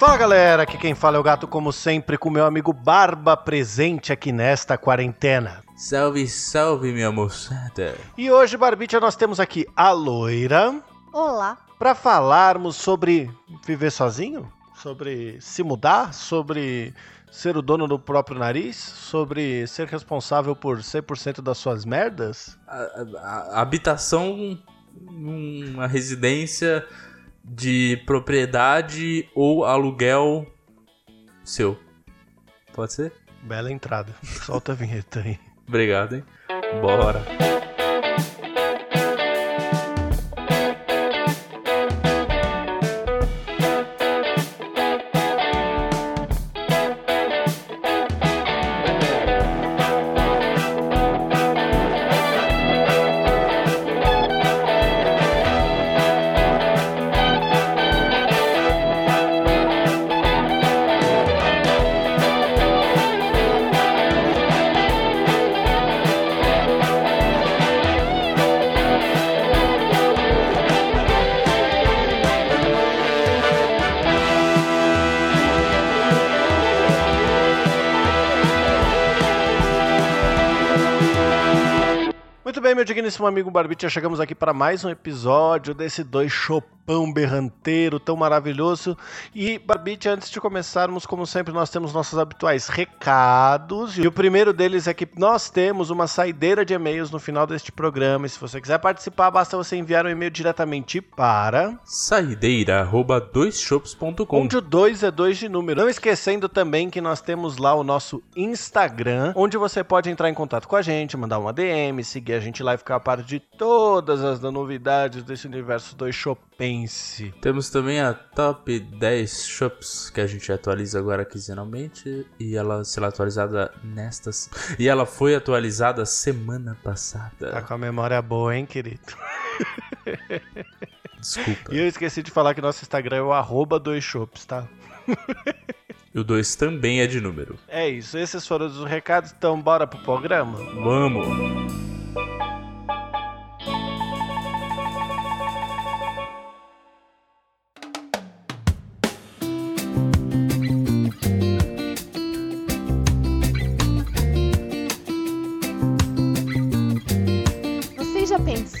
Fala galera, aqui quem fala é o gato, como sempre, com meu amigo Barba presente aqui nesta quarentena. Salve, salve, minha moçada. E hoje, Barbicha, nós temos aqui a loira Olá. para falarmos sobre viver sozinho, sobre se mudar, sobre ser o dono do próprio nariz, sobre ser responsável por 100% das suas merdas. A, a- a- habitação numa residência de propriedade ou aluguel seu. Pode ser? Bela entrada. Solta a vinheta aí. Obrigado, hein? Bora. Digníssimo amigo Barbicha, chegamos aqui para mais um episódio desse dois chopão berranteiro tão maravilhoso. E, Barbicha, antes de começarmos, como sempre, nós temos nossos habituais recados. E o primeiro deles é que nós temos uma saideira de e-mails no final deste programa. E se você quiser participar, basta você enviar um e-mail diretamente para... Saideira, arroba doisshops.com. Onde o 2 é 2 de número. Não esquecendo também que nós temos lá o nosso Instagram, onde você pode entrar em contato com a gente, mandar uma DM, seguir a gente lá e ficar a par de todas as novidades desse universo 2 chopense. Temos também a Top 10 Shops que a gente atualiza agora quinzenalmente e ela será atualizada nestas. E ela foi atualizada semana Tá passada. com a memória boa, hein, querido? Desculpa. E eu esqueci de falar que nosso Instagram é o arroba 2 chopes, tá? E o 2 também é de número. É isso, esses foram os recados, então bora pro programa? Vamos!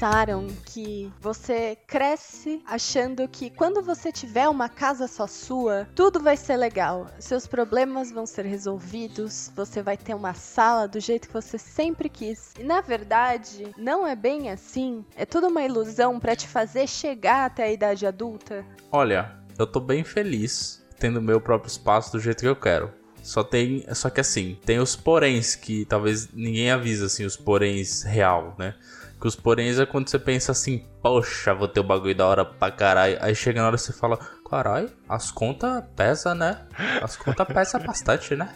Pensaram que você cresce achando que quando você tiver uma casa só sua, tudo vai ser legal? Seus problemas vão ser resolvidos, você vai ter uma sala do jeito que você sempre quis. E na verdade, não é bem assim. É tudo uma ilusão pra te fazer chegar até a idade adulta. Olha, eu tô bem feliz tendo meu próprio espaço do jeito que eu quero. Só tem, só que assim, tem os poréns que talvez ninguém avisa assim, os poréns real, né? Que os poréns é quando você pensa assim, poxa, vou ter o bagulho da hora pra caralho. Aí chega na hora você fala, caralho, as contas pesa, né? As contas pesa bastante, né?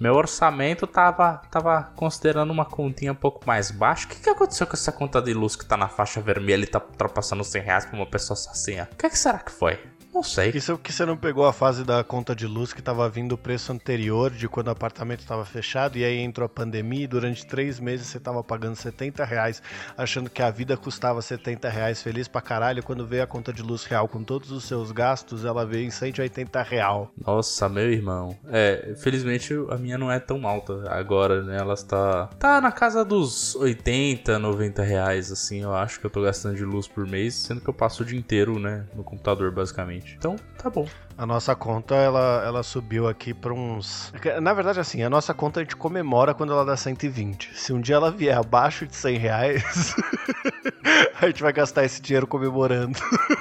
Meu orçamento tava, tava considerando uma continha um pouco mais baixa. O que, que aconteceu com essa conta de luz que tá na faixa vermelha e tá ultrapassando 100 reais pra uma pessoa sozinha? O que, que será que foi? Não sei. Isso que você não pegou a fase da conta de luz que tava vindo o preço anterior de quando o apartamento estava fechado e aí entrou a pandemia e durante três meses você tava pagando 70 reais achando que a vida custava 70 reais feliz pra caralho. Quando veio a conta de luz real com todos os seus gastos, ela veio em 180 real. Nossa, meu irmão. É, felizmente a minha não é tão alta agora, né? Ela está. Tá na casa dos 80, 90 reais, assim, eu acho que eu tô gastando de luz por mês, sendo que eu passo o dia inteiro, né, no computador, basicamente. Então, tá bom. A nossa conta, ela, ela subiu aqui pra uns... Na verdade, assim, a nossa conta a gente comemora quando ela dá 120. Se um dia ela vier abaixo de 100 reais, a gente vai gastar esse dinheiro comemorando.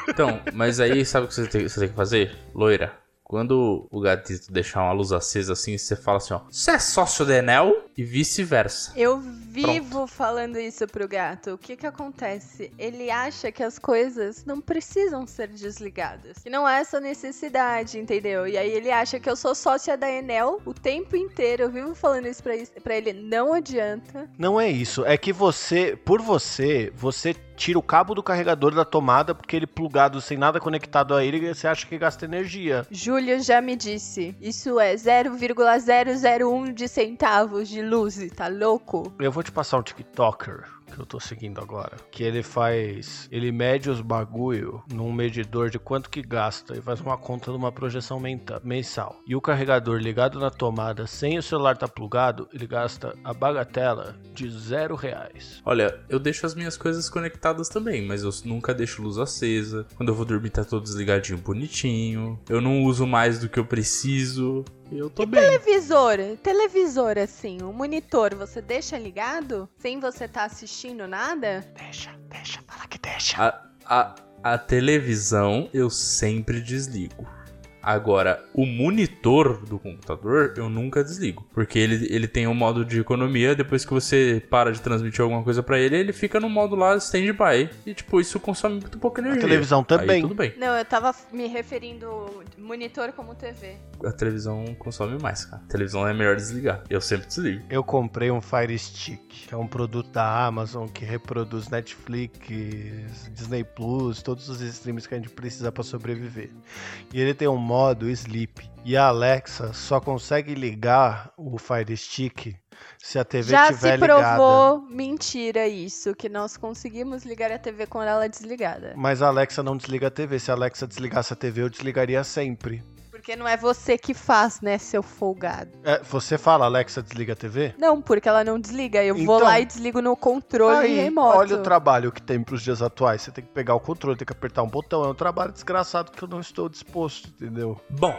Então, mas aí sabe o que você tem, você tem que fazer? Loira. Quando o gatito deixar uma luz acesa assim, você fala assim, ó. Você é sócio da Enel? E vice-versa. Eu vivo falando isso pro gato. O que que acontece? Ele acha que as coisas não precisam ser desligadas. Que não há essa necessidade, entendeu? E aí ele acha que eu sou sócia da Enel o tempo inteiro. Eu vivo falando isso pra, pra ele. Não adianta. Não é isso, é que você, por você, você tira o cabo do carregador da tomada porque ele plugado sem nada conectado a ele, você acha que gasta energia. Júlio já me disse. Isso é 0,001 de centavos de luz. Tá louco? Eu vou te passar um TikToker que eu tô seguindo agora. Que ele faz. Ele mede os bagulho num medidor de quanto que gasta e faz uma conta numa projeção mensal. E o carregador ligado na tomada sem o celular tá plugado, ele gasta a bagatela de zero reais. Olha, eu deixo as minhas coisas conectadas também, mas eu nunca deixo luz acesa. Quando eu vou dormir tá todo desligadinho, bonitinho. Eu não uso mais do que eu preciso. Eu tô e bem. Televisor, televisor assim, o monitor, você deixa ligado sem você tá assistindo nada? Deixa, deixa, fala que deixa. A, a, a televisão eu sempre desligo. Agora, o monitor do computador eu nunca desligo, porque ele, ele tem um modo de economia, depois que você para de transmitir alguma coisa para ele, ele fica no modo lá standby e tipo, isso consome muito pouca energia. A televisão também. Aí, tudo bem. Não, eu tava me referindo monitor como TV. A televisão consome mais, cara. A televisão é melhor desligar. Eu sempre desligo. Eu comprei um Fire Stick, que é um produto da Amazon que reproduz Netflix, Disney Plus, todos os streams que a gente precisa para sobreviver. E ele tem um modo sleep. E a Alexa só consegue ligar o Fire Stick se a TV Já estiver se ligada. provou mentira isso, que nós conseguimos ligar a TV com ela desligada. Mas a Alexa não desliga a TV. Se a Alexa desligasse a TV, eu desligaria sempre. Porque não é você que faz, né, seu folgado. É, você fala, Alexa, desliga a TV? Não, porque ela não desliga. Eu vou Então- lá e desligo no controle Aí, remoto. olha o trabalho que tem pros dias atuais. Você tem que pegar o controle, tem que apertar um botão. É um trabalho desgraçado que eu não estou disposto, entendeu? Bom,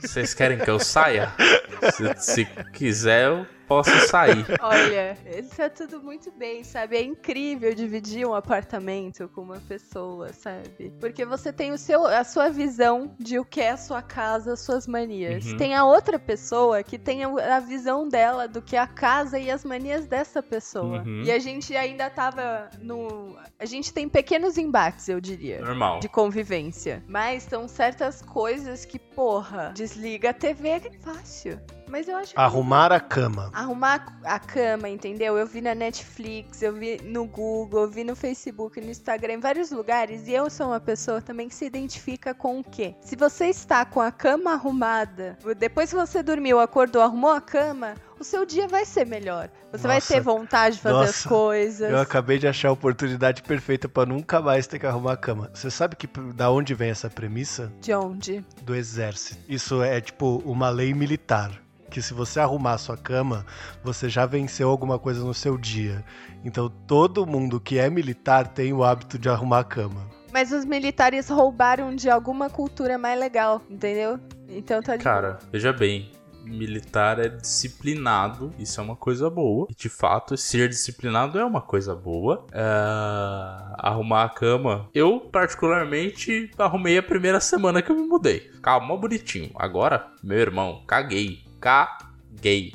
vocês querem que eu saia? se, se quiser, eu posso sair. Olha, isso é tudo muito bem, sabe? É incrível dividir um apartamento com uma pessoa, sabe? Porque você tem o seu, a sua visão de o que é a sua casa, as suas manias. Uhum. Tem a outra pessoa que tem a, a visão dela do que é a casa e as manias dessa pessoa. Uhum. E a gente ainda tava no. A gente tem pequenos embates, eu diria. Normal. De convivência. Mas são certas coisas que, porra, desliga a TV é fácil. Mas eu acho que. Arrumar a cama. Arrumar a cama, entendeu? Eu vi na Netflix, eu vi no Google, eu vi no Facebook, no Instagram, em vários lugares. E eu sou uma pessoa também que se identifica com o quê? Se você está com a cama arrumada, depois que você dormiu, acordou, arrumou a cama, o seu dia vai ser melhor. Você vai Nossa. ter vontade de fazer as Nossa. coisas. Eu acabei de achar a oportunidade perfeita pra nunca mais ter que arrumar a cama. Você sabe que da onde vem essa premissa? De onde? Do exército. Isso é tipo uma lei militar. Que se você arrumar a sua cama, você já venceu alguma coisa no seu dia. Então todo mundo que é militar tem o hábito de arrumar a cama. Mas os militares roubaram de alguma cultura mais legal, entendeu? Então tá de Cara, veja bem. Militar é disciplinado, isso é uma coisa boa. E de fato, ser disciplinado é uma coisa boa. É, Arrumar a cama. Eu, particularmente, arrumei a primeira semana que eu me mudei. Mó bonitinho. Agora, meu irmão, caguei. Caguei.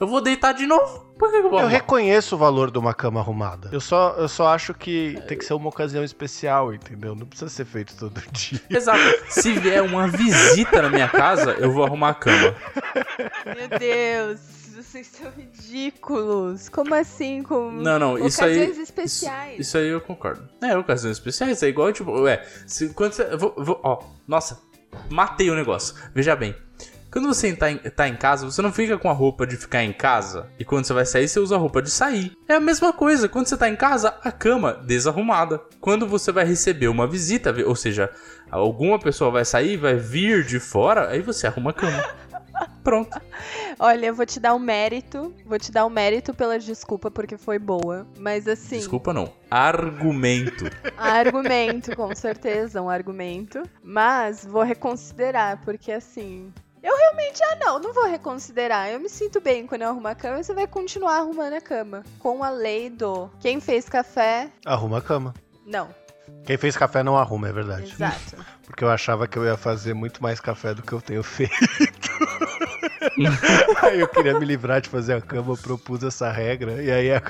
Eu vou deitar de novo? Por que, eu vou Eu arrumar? reconheço o valor de uma cama arrumada. Eu só, eu só acho que tem que ser uma ocasião especial, entendeu? Não precisa ser feito todo dia. Exato. Se vier uma visita na minha casa, eu vou arrumar a cama. Meu Deus, vocês são ridículos. Como assim? Com Não, não, isso aí. ocasiões Isso, especiais? isso aí eu concordo. É, ocasiões especiais. É igual, tipo, ué, se, quando você. Vou, vou- ó, nossa, matei o negócio. Veja bem. Quando você tá em, tá em casa, você não fica com a roupa de ficar em casa. E quando você vai sair, você usa a roupa de sair. É a mesma coisa. Quando você tá em casa, a cama desarrumada. Quando você vai receber uma visita, ou seja, alguma pessoa vai sair, vai vir de fora, aí você arruma a cama. Pronto. Olha, eu vou te dar um mérito. Vou te dar um mérito pela desculpa, porque foi boa. Mas assim, Desculpa, não. Argumento. argumento, com certeza, um argumento. Mas vou reconsiderar, porque assim. Eu realmente, ah não, não vou reconsiderar. Eu me sinto bem quando eu arrumo a cama e você vai continuar arrumando a cama. Com a lei do quem fez café, Arruma a cama. não. Quem fez café não arruma, é verdade. Exato. Porque eu achava que eu ia fazer muito mais café do que eu tenho feito. aí eu queria me livrar de fazer a cama, eu propus essa regra. E aí, a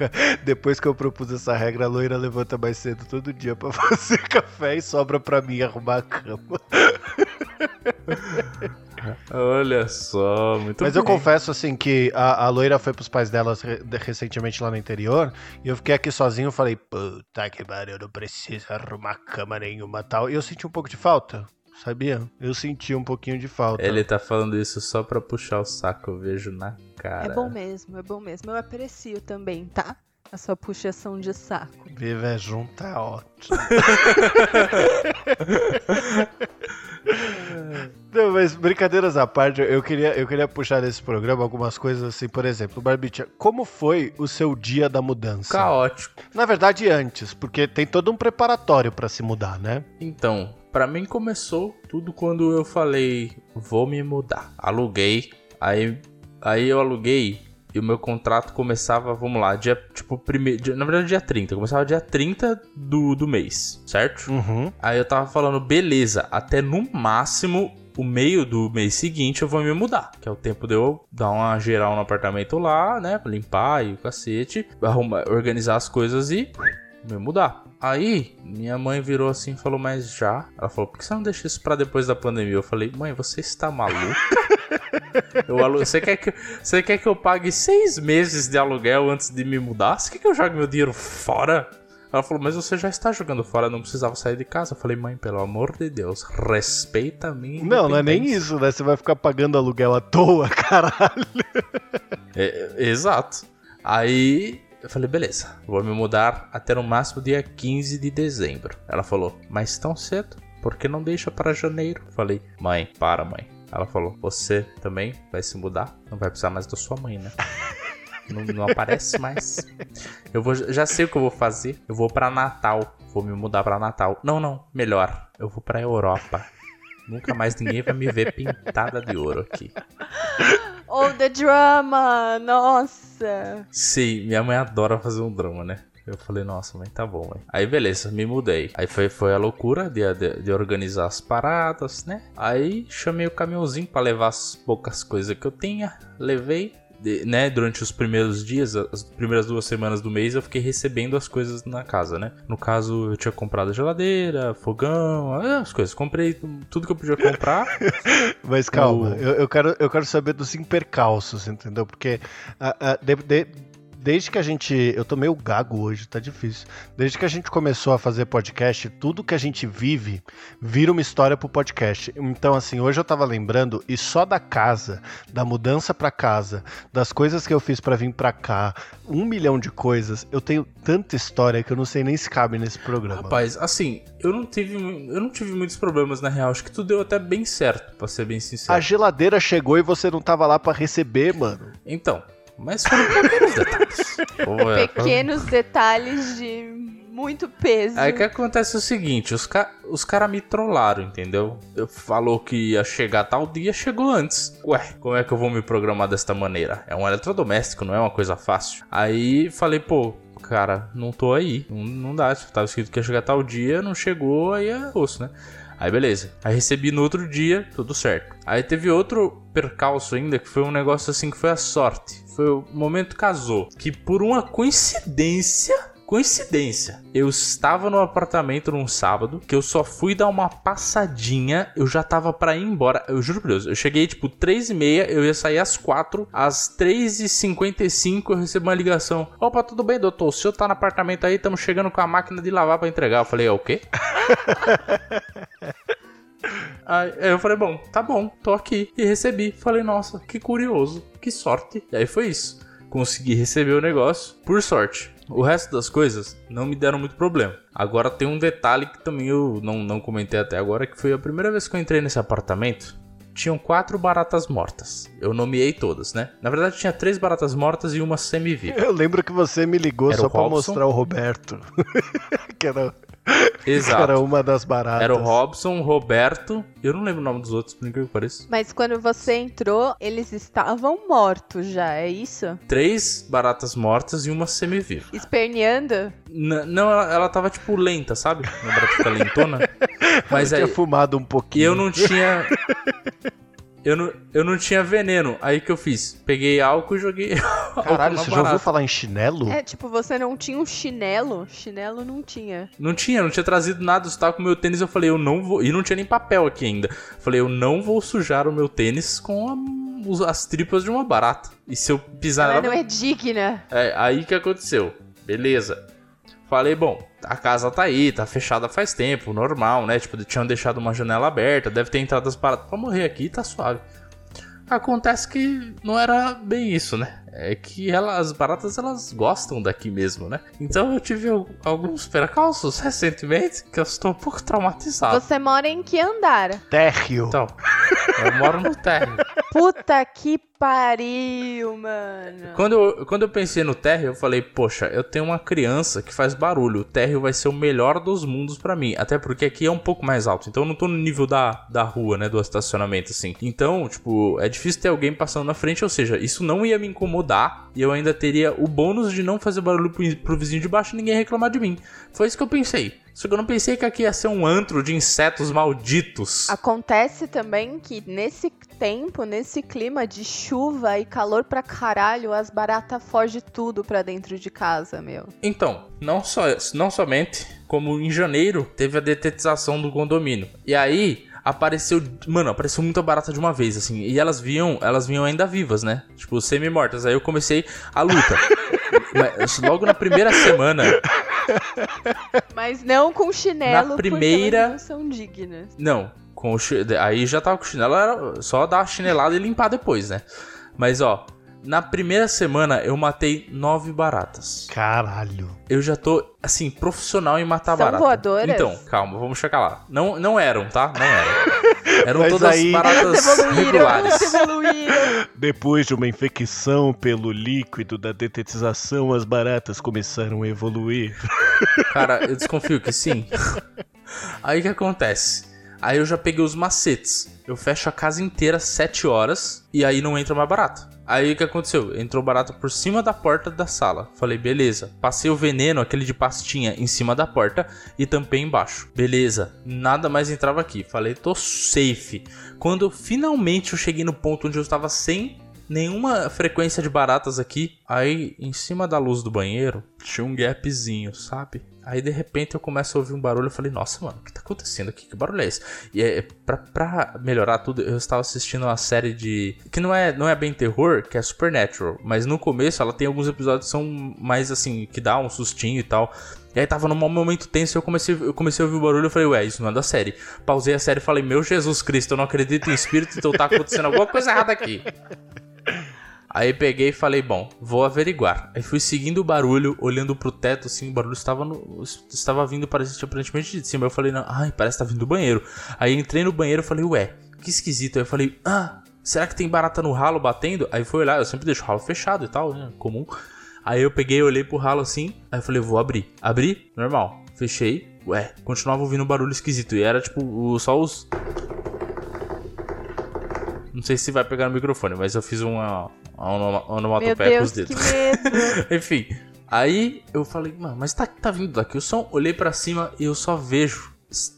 depois que eu propus essa regra, a loira levanta mais cedo todo dia pra fazer café e sobra pra mim arrumar a cama. Olha só, muito Mas eu bem. confesso, assim, que a, a loira foi pros pais dela re- recentemente lá no interior. E eu fiquei aqui sozinho e falei, puta que pariu, eu não preciso arrumar cama nenhuma tal. E eu senti um pouco de falta, sabia? Eu senti um pouquinho de falta. Ele tá falando isso só pra puxar o saco, eu vejo na cara. É bom mesmo, é bom mesmo. Eu aprecio também, tá? a sua puxação de saco. Viver junto é ótimo. Não, mas brincadeiras à parte, eu queria, eu queria puxar nesse programa algumas coisas assim, por exemplo, Barbicha, como foi o seu dia da mudança? Caótico. Na verdade, antes, porque tem todo um preparatório pra se mudar, né? Então, pra mim começou tudo quando eu falei, vou me mudar. Aluguei, aí, aí eu aluguei e o meu contrato começava, vamos lá, dia, tipo, primeiro, na verdade dia 30, começava dia 30 do, do mês, certo? Uhum. Aí eu tava falando, beleza, até no máximo o meio do mês seguinte eu vou me mudar, que é o tempo de eu dar uma geral no apartamento lá, né, limpar e o cacete, arrumar, organizar as coisas e me mudar. Aí, minha mãe virou assim e falou, mas já? Ela falou, por que você não deixa isso pra depois da pandemia? Eu falei, mãe, você está maluca? Eu alu- Você quer, que, você quer que eu pague seis meses de aluguel antes de me mudar? Você quer que eu jogue meu dinheiro fora? Ela falou, mas você já está jogando fora, não precisava sair de casa. Eu falei, mãe, pelo amor de Deus, respeita a minha Não, não é nem independência." isso, né? Você vai ficar pagando aluguel à toa, caralho. É, é, exato. Aí eu falei, beleza, vou me mudar até no máximo dia 15 de dezembro. Ela falou, mas tão cedo? Por que não deixa para janeiro? Falei, mãe, para, mãe. Ela falou, você também vai se mudar? Não vai precisar mais da sua mãe, né? Não, não aparece mais. Eu vou, já sei o que eu vou fazer. Eu vou pra Natal. Vou me mudar pra Natal. Não, não. Melhor. Eu vou pra Europa. Nunca mais ninguém vai me ver pintada de ouro aqui. Oh, the drama! Nossa! Sim, minha mãe adora fazer um drama, né? Eu falei, nossa, mãe, tá bom, mãe. Aí, beleza, me mudei. Aí foi, foi a loucura de, de, de organizar as paradas, né? Aí chamei o caminhãozinho pra levar as poucas coisas que eu tinha. Levei, de- né? Durante os primeiros dias, as primeiras duas semanas do mês, eu fiquei recebendo as coisas na casa, né? No caso, eu tinha comprado a geladeira, fogão, ah, as coisas. Comprei tudo que eu podia comprar. Mas calma, O- eu, eu quero, eu quero saber dos impercalços, entendeu? Porque ah, ah, de- de- desde que a gente. Eu tô meio gago hoje, tá difícil. Desde que a gente começou a fazer podcast, tudo que a gente vive vira uma história pro podcast. Então, assim, hoje eu tava lembrando, e só da casa, da mudança pra casa, das coisas que eu fiz pra vir pra cá, um milhão de coisas, eu tenho tanta história que eu não sei nem se cabe nesse programa. Rapaz, assim, eu não tive, eu não tive muitos problemas na real. Acho que tudo deu até bem certo, pra ser bem sincero. a geladeira chegou e você não tava lá pra receber, mano. Então, mas foram pequenos detalhes. É, Pequenos detalhes de muito peso. Aí que acontece o seguinte, os, ca os caras me trollaram, entendeu? Eu falou que ia chegar tal dia, chegou antes. Ué, como é que eu vou me programar desta maneira? É um eletrodoméstico, não é uma coisa fácil. Aí falei, pô, cara, não tô aí. Não, não dá, tava escrito que ia chegar tal dia, não chegou, aí é osso, né? Aí beleza. Aí recebi no outro dia, tudo certo. Aí teve outro percalço ainda, que foi um negócio assim que foi a sorte. Foi o momento casou. Que por uma coincidência. Coincidência, eu estava no apartamento num sábado, que eu só fui dar uma passadinha, eu já tava pra ir embora, eu juro por Deus, eu cheguei tipo 3 e meia, eu ia sair às 4, às 3 e 55 eu recebi uma ligação, opa, tudo bem doutor, o senhor tá no apartamento aí, estamos chegando com a máquina de lavar pra entregar, eu falei, é o quê? Aí eu falei, bom, tá bom, tô aqui. E recebi. Falei, nossa, que curioso, que sorte. E aí foi isso. Consegui receber o negócio, por sorte. O resto das coisas não me deram muito problema. Agora tem um detalhe que também eu não, não comentei até agora, que foi a primeira vez que eu entrei nesse apartamento. Tinham quatro baratas mortas. Eu nomeei todas, né? Na verdade, tinha três baratas mortas e uma semi-viva. Eu lembro que você me ligou Era só Robson? mostrar o Roberto. que era, Exato. era uma das baratas. Era o Robson, o Roberto. Eu não lembro o nome dos outros, por incrível que pareça. Mas quando você entrou, eles estavam mortos já, é isso? Três baratas mortas e uma semi-viva. Esperneando? N- não, ela, ela tava tipo lenta, sabe? Uma barata fica lentona. Mas Tinha aí. fumado um E pouquinho. eu não tinha. Eu não, eu não tinha veneno. Aí que eu fiz? Peguei álcool e joguei. Caralho, você já ouviu falar em chinelo? É, tipo, você não tinha um chinelo? Chinelo não tinha. Não tinha, não tinha trazido nada. Eu estava com o meu tênis. Eu falei, eu não vou. E não tinha nem papel aqui ainda. Falei, eu não vou sujar o meu tênis com a- as tripas de uma barata. E se eu pisar Ela nela. não é digna. É, aí que aconteceu. Beleza. Falei, bom, a casa tá aí, tá fechada faz tempo, normal, né? Tipo, tinham deixado uma janela aberta, deve ter entrado as paradas pra morrer aqui, tá suave. Acontece que não era bem isso, né? É que ela, as baratas elas gostam daqui mesmo, né? Então eu tive alguns percalços recentemente que eu estou um pouco traumatizado. Você mora em que andar? Térreo. Então, eu moro no térreo. Puta que pariu, mano. Quando eu, quando eu pensei no térreo, eu falei, poxa, eu tenho uma criança que faz barulho. O térreo vai ser o melhor dos mundos para mim. Até porque aqui é um pouco mais alto. Então eu não tô no nível da, da rua, né? Do estacionamento, assim. Então, tipo, é difícil ter alguém passando na frente. Ou seja, isso não ia me incomodar. E eu ainda teria o bônus de não fazer barulho pro, pro vizinho de baixo e ninguém reclamar de mim. Foi isso que eu pensei. Só que eu não pensei que aqui ia ser um antro de insetos malditos. Acontece também que nesse tempo, nesse clima de chuva e calor pra caralho, as baratas fogem tudo pra dentro de casa, meu. Então, não, só, não somente, como em janeiro teve a detetização do condomínio. E aí, apareceu, mano, apareceu muita barata de uma vez, assim, e elas vinham, elas vinham ainda vivas, né? Tipo, semi-mortas. Aí eu comecei a luta. Mas, logo na primeira semana, mas não com chinelo, Na primeira... não são dignas. Não, com o aí já tava com o chinelo, era só dar a chinelada e limpar depois, né? Mas ó, na primeira semana eu matei nove baratas. Caralho. Eu já tô, assim, profissional em matar São barata. voadoras? Então, calma, vamos chegar lá. Não, não eram, tá? Não eram. Eram Mas todas aí- baratas Evoluíram, regulares. evoluíram. Depois de uma infecção pelo líquido da detetização, as baratas começaram a evoluir. Cara, eu desconfio que sim. Aí o que acontece? Aí eu já peguei os macetes. Eu fecho a casa inteira às 7 horas e aí não entra mais barata. Aí o que aconteceu? Entrou barata por cima da porta da sala. Falei, beleza. Passei o veneno, aquele de pastinha, em cima da porta e tampei embaixo. Beleza. Nada mais entrava aqui. Falei, tô safe. Quando finalmente eu cheguei no ponto onde eu estava sem nenhuma frequência de baratas aqui, aí em cima da luz do banheiro tinha um gapzinho, sabe? Aí de repente eu começo a ouvir um barulho. Eu falei, nossa, mano, o que tá acontecendo aqui? Que barulho é esse? E é, pra, pra melhorar tudo, eu estava assistindo uma série de. que não é, não é bem terror, que é Supernatural. Mas no começo ela tem alguns episódios que são mais assim, que dá um sustinho e tal. E aí tava num momento tenso eu comecei, eu comecei a ouvir o barulho e falei, ué, isso não é da série. Pausei a série e falei, meu Jesus Cristo, eu não acredito em espírito, então tá acontecendo alguma coisa errada aqui. Aí peguei e falei, bom, vou averiguar. Aí fui seguindo o barulho, olhando pro teto, assim, o barulho estava, no, estava vindo, parecia aparentemente de cima. Eu falei, não, ai, parece que tá vindo do banheiro. Aí entrei no banheiro e falei, ué, que esquisito. Aí eu falei, ah, será que tem barata no ralo batendo? Aí fui olhar, eu sempre deixo o ralo fechado e tal, né, comum. Aí eu peguei, olhei pro ralo assim, aí eu falei, vou abrir. Abri, normal. Fechei, ué, continuava ouvindo um barulho esquisito. E era tipo, só os... Não sei se vai pegar no microfone, mas eu fiz uma, uma onomatopeia com os dedos. medo. Enfim, aí eu falei, mano, mas tá, tá vindo daqui o som? Olhei pra cima e eu só vejo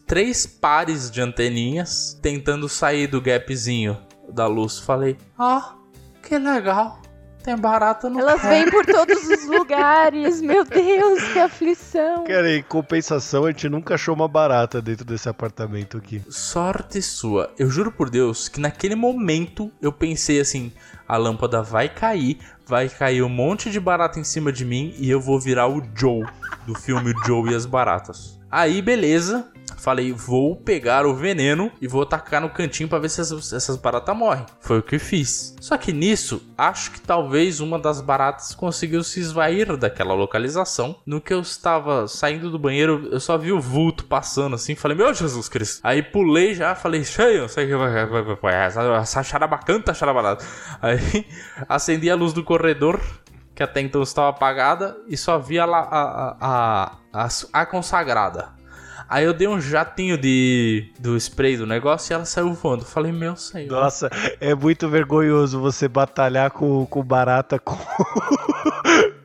três pares de anteninhas tentando sair do gapzinho da luz. Falei, ah, que legal. Tem barata no Elas pé." vêm por todos os lugares. Meu Deus, que aflição. Cara, em compensação, a gente nunca achou uma barata dentro desse apartamento aqui. Sorte sua. Eu juro por Deus que naquele momento eu pensei assim: a lâmpada vai cair, vai cair um monte de barata em cima de mim e eu vou virar o Joe do filme Joe e as Baratas. Aí, beleza. Falei, vou pegar o veneno e vou tacar no cantinho pra ver se essas, essas baratas morrem. Foi o que fiz. Só que nisso, acho que talvez uma das baratas conseguiu se esvair daquela localização. No que eu estava saindo do banheiro, eu só vi o vulto passando assim. Falei, meu Jesus Cristo. Aí pulei já, falei, cheio, sei que vai. vai- vai- vai- Essa, charabacanta, charabarata. Aí acendi a luz do corredor que até então estava apagada, e só via lá a, a, a, a, a consagrada. Aí eu dei um jatinho de do spray do negócio e ela saiu voando. Falei, meu senhor. Nossa, é muito vergonhoso você batalhar com, com barata com.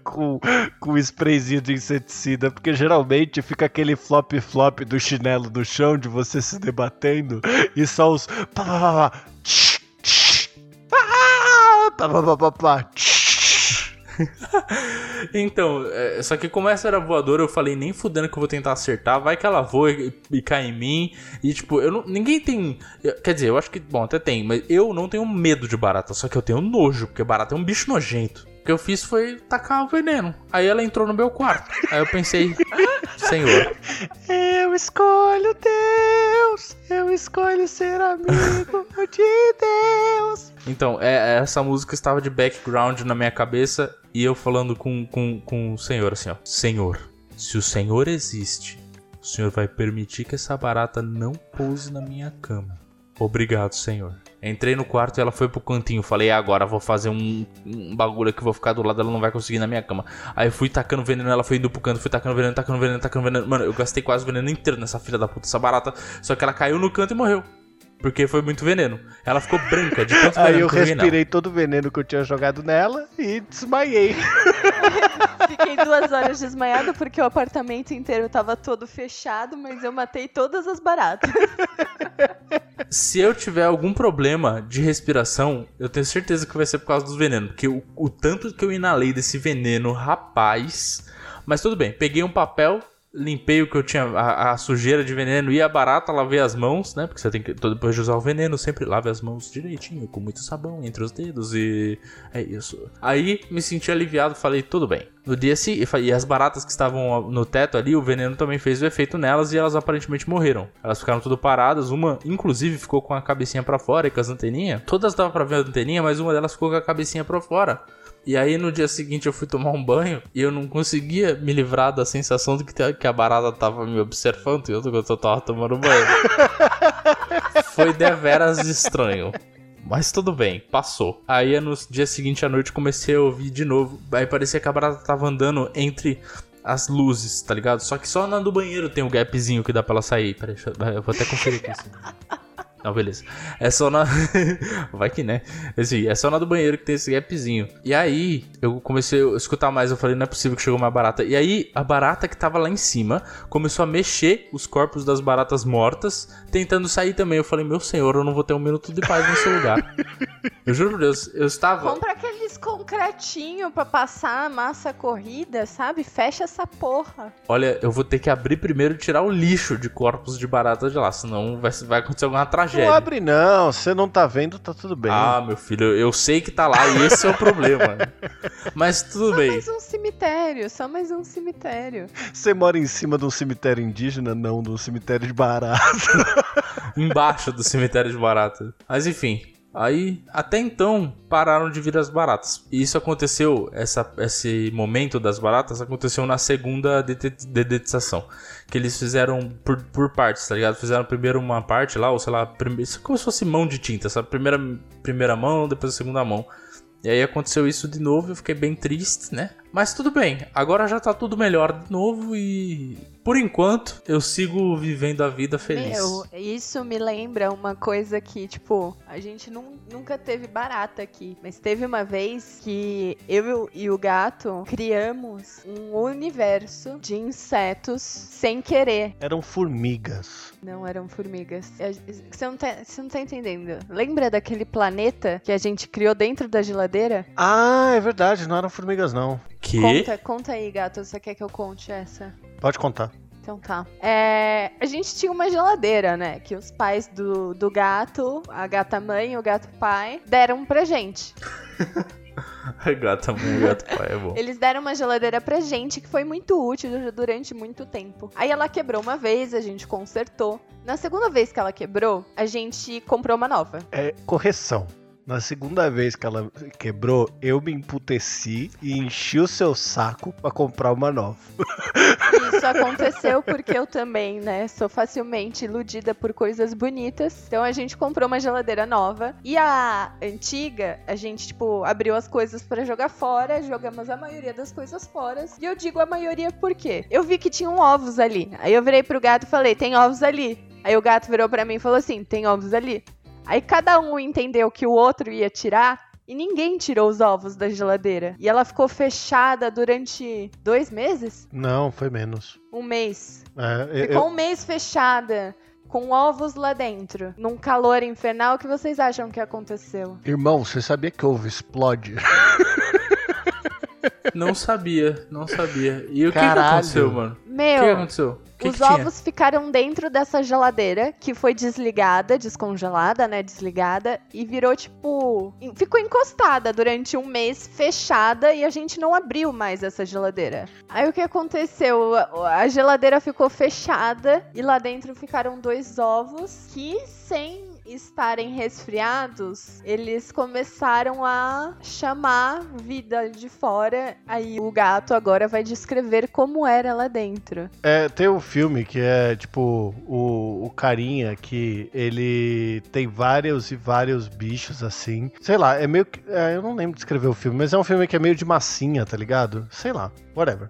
com, com sprayzinho de inseticida, porque geralmente fica aquele flop-flop do chinelo no chão de você se debatendo e só os. pá, pá, pá, pá, tch, tch, pá, pá, pá, pá, tch. Então, é, só que como essa era voadora, eu falei, nem fudendo que eu vou tentar acertar, vai que ela voa e, e cai em mim. E tipo, eu não, ninguém tem. Quer dizer, eu acho que, bom, até tem, mas eu não tenho medo de barata, só que eu tenho nojo, porque barata é um bicho nojento. O que eu fiz foi tacar o veneno. Aí ela entrou no meu quarto. Aí eu pensei, senhor, Eu escolho Deus, eu escolho ser amigo de Deus. Então, é, essa música estava de background na minha cabeça e eu falando com, com, com o senhor assim, ó. Senhor, se o senhor existe, o senhor vai permitir que essa barata não pouse na minha cama. Obrigado, senhor. Entrei no quarto e ela foi pro cantinho. Falei, agora vou fazer um, um bagulho que vou ficar do lado, ela não vai conseguir na minha cama. Aí fui tacando veneno, ela foi indo pro canto, fui tacando veneno, tacando veneno, tacando veneno. Mano, eu gastei quase o veneno inteiro nessa filha da puta, essa barata. Só que ela caiu no canto e morreu. Porque foi muito veneno. Ela ficou branca de tanto Aí veneno eu respirei todo o veneno que eu tinha jogado nela e desmaiei. Fiquei duas horas desmaiado porque o apartamento inteiro tava todo fechado, mas eu matei todas as baratas. Se eu tiver algum problema de respiração, eu tenho certeza que vai ser por causa dos venenos. Porque o, o tanto que eu inalei desse veneno, rapaz. Mas tudo bem, peguei um papel, limpei o que eu tinha, a, a sujeira de veneno e a barata, lavei as mãos, né? Porque você tem que, depois de usar o veneno, sempre lave as mãos direitinho, com muito sabão entre os dedos e. É isso. Aí me senti aliviado, falei, tudo bem. No dia seguinte, e as baratas que estavam no teto ali, o veneno também fez o efeito nelas e elas aparentemente morreram. Elas ficaram tudo paradas, uma inclusive ficou com a cabecinha pra fora e com as anteninhas. Todas dava pra ver a anteninha, mas uma delas ficou com a cabecinha pra fora. E aí no dia seguinte eu fui tomar um banho e eu não conseguia me livrar da sensação de que, que a barata tava me observando enquanto eu tava tomando banho. Foi deveras estranho. Mas tudo bem, passou. Aí no dia seguinte à noite comecei a ouvir de novo. Aí parecia que a barata tava andando entre as luzes, tá ligado? Só que só na do banheiro tem um gapzinho que dá pra ela sair. Peraí, eu vou até conferir aqui. assim. Não, beleza. É só na. Vai que né? Assim, é só na do banheiro que tem esse gapzinho. E aí, eu comecei a escutar mais. Eu falei, não é possível que chegou uma barata. E aí, a barata que tava lá em cima começou a mexer os corpos das baratas mortas, tentando sair também. Eu falei, meu senhor, eu não vou ter um minuto de paz nesse lugar. Eu juro por Deus, eu estava. Compra aqueles concretinho pra passar a massa corrida, sabe? Fecha essa porra. Olha, eu vou ter que abrir primeiro e tirar o lixo de corpos de barata de lá, senão vai, vai acontecer alguma tragédia. Não abre não, você não tá vendo, tá tudo bem. Ah, meu filho, eu sei que tá lá e esse é o problema. Mas tudo Só bem. mais um cemitério, só mais um cemitério. Você mora em cima de um cemitério indígena? Não, de um cemitério de barata. Embaixo do cemitério de barata. Mas enfim. Aí, até então, pararam de vir as baratas. E isso aconteceu, essa, esse momento das baratas aconteceu na segunda dedetização. Que eles fizeram por, por partes, tá ligado? Fizeram primeiro uma parte lá, ou sei lá, prime- como se fosse mão de tinta, sabe? Primeira, primeira mão, depois a segunda mão. E aí aconteceu isso de novo, eu fiquei bem triste, né? Mas tudo bem, agora já tá tudo melhor de novo e. Por enquanto, eu sigo vivendo a vida feliz. Meu, isso me lembra uma coisa que, tipo, a gente nun- nunca teve barata aqui. Mas teve uma vez que eu e o gato criamos um universo de insetos sem querer. Eram formigas. Não eram formigas. Você não, tá, você não tá entendendo. Lembra daquele planeta que a gente criou dentro da geladeira? Ah, é verdade, não eram formigas não. Que? Conta, conta aí, gato. Você quer que eu conte essa? Pode contar. Então tá. É, a gente tinha uma geladeira, né? Que os pais do, do gato, a gata mãe e o gato pai, deram pra gente. Gata mãe, gato pai, é bom. Eles deram uma geladeira pra gente que foi muito útil durante muito tempo. Aí ela quebrou uma vez, a gente consertou. Na segunda vez que ela quebrou, a gente comprou uma nova. É, correção. Na segunda vez que ela quebrou, eu me emputeci e enchi o seu saco pra comprar uma nova. Isso aconteceu porque eu também, né, sou facilmente iludida por coisas bonitas. Então a gente comprou uma geladeira nova e a antiga, a gente tipo abriu as coisas pra jogar fora, jogamos a maioria das coisas fora. E eu digo a maioria por quê? Eu vi que tinham ovos ali. Aí eu virei pro gato e falei: "Tem ovos ali". Aí o gato virou pra mim e falou assim: "Tem ovos ali". Aí cada um entendeu que o outro ia tirar e ninguém tirou os ovos da geladeira. E ela ficou fechada durante dois meses? Não, foi menos. Um mês. É, eu- Ficou um mês fechada, com ovos lá dentro. Num calor infernal, o que vocês acham que aconteceu? Irmão, você sabia que ovo explode? Não sabia, não sabia. E o que, que Caralho. aconteceu, mano? O que, Meu, aconteceu? Que os que tinha? ovos ficaram dentro dessa geladeira, que foi desligada, descongelada, né? Desligada, e virou tipo. Ficou encostada durante um mês, fechada, e a gente não abriu mais essa geladeira. Aí o que aconteceu? A a geladeira ficou fechada, e lá dentro ficaram dois ovos que sem estarem resfriados, eles começaram a chamar vida de fora. Aí o gato agora vai descrever como era lá dentro. É, tem um filme que é tipo o, o carinha que ele tem vários e vários bichos assim. Sei lá, é meio que. É, eu não lembro de escrever o filme, mas é um filme que é meio de massinha, tá ligado? Sei lá, whatever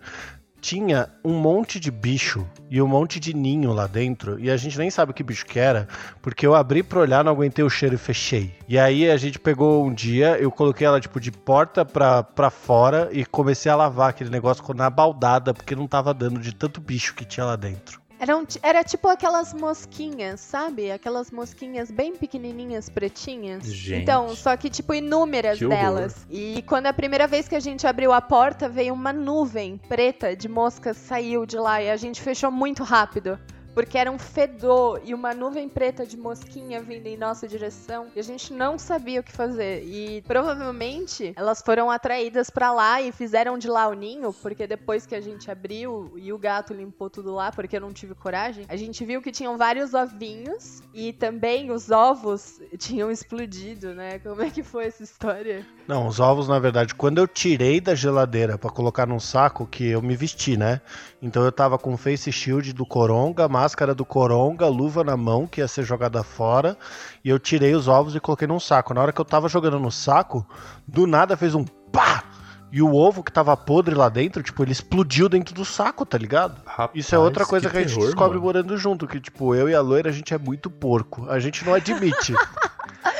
tinha um monte de bicho e um monte de ninho lá dentro e a gente nem sabe que bicho que era, porque eu abri pra olhar, não aguentei o cheiro e fechei. E aí a gente pegou um dia, eu coloquei ela tipo de porta pra, fora e comecei a lavar aquele negócio na baldada, porque não tava dando de tanto bicho que tinha lá dentro. Era, um, era tipo aquelas mosquinhas, sabe? Aquelas mosquinhas bem pequenininhas, pretinhas. Gente. Então, só que tipo inúmeras Que delas. E quando a primeira vez que a gente abriu a porta, veio uma nuvem preta de moscas saiu de lá e a gente fechou muito rápido. Porque era um fedor e uma nuvem preta de mosquinha vindo em nossa direção. E a gente não sabia o que fazer. E provavelmente elas foram atraídas pra lá e fizeram de lá o ninho. Porque depois que a gente abriu e o gato limpou tudo lá, porque eu não tive coragem, a gente viu que tinham vários ovinhos. E também os ovos tinham explodido, né? Como é que foi essa história? Não, os ovos, na verdade, quando eu tirei da geladeira pra colocar num saco, que eu me vesti, né? Então eu tava com face shield do Coronga, máscara do Coronga, luva na mão, que ia ser jogada fora, e eu tirei os ovos e coloquei num saco. Na hora que eu tava jogando no saco, do nada fez um pá! E o ovo que tava podre lá dentro, tipo, ele explodiu dentro do saco, tá ligado? Rapaz, Isso é outra coisa que, a gente terror, descobre mano. morando junto, que tipo, eu e a loira, a gente é muito porco. A gente não admite.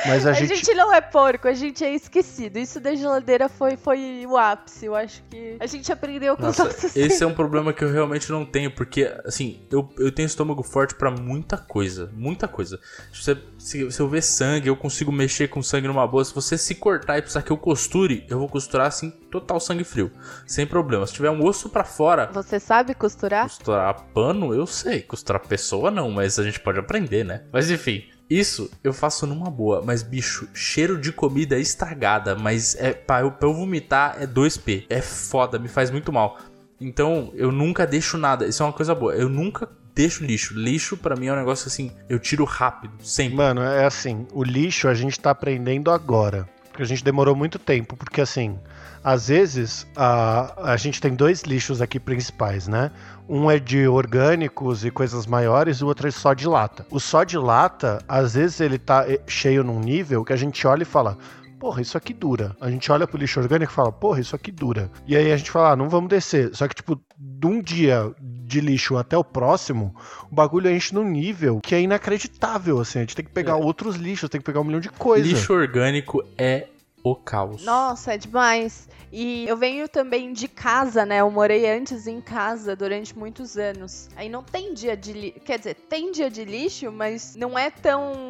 mas a, A gente... gente... não é porco, a gente é esquecido. Isso da geladeira foi, foi o ápice. Eu acho que a gente aprendeu com Nossa, os nossos esse é um problema que eu realmente não tenho, porque, assim, eu, eu tenho estômago forte pra muita coisa, muita coisa. Se, você- se, se eu ver sangue, eu consigo mexer com sangue numa boa. Se você se cortar e precisar que eu costure, eu vou costurar, assim, total sangue frio, sem problema. Se tiver um osso pra fora, Você sabe costurar? costurar pano, eu sei. Costurar pessoa, não, mas a gente pode aprender, né? Mas enfim. Isso eu faço numa boa, mas bicho, cheiro de comida estragada, mas é pra eu, pra eu vomitar é 2P. É foda, me faz muito mal. Então eu nunca deixo nada. Isso é uma coisa boa. Eu nunca deixo lixo. Lixo pra mim é um negócio assim, eu tiro rápido, sempre. Mano, é assim, o lixo a gente tá aprendendo agora. Porque a gente demorou muito tempo, porque assim, às vezes a, a gente tem dois lixos aqui principais, né? Um é de orgânicos e coisas maiores, e o outro é só de lata. O só de lata, às vezes ele tá eh, cheio num nível que a gente olha e fala. Porra, isso aqui dura. A gente olha pro lixo orgânico e fala, porra, isso aqui dura. E aí a gente fala, ah, não vamos descer. Só que, tipo, de um dia de lixo até o próximo, o bagulho enche num nível que é inacreditável, assim. A gente tem que pegar outros lixos, tem que pegar um milhão de coisas. Lixo orgânico é o caos. Nossa, é demais. E eu venho também de casa, né? Eu morei antes em casa durante muitos anos. Aí não tem dia de lixo. Quer dizer, tem dia de lixo, mas não é tão,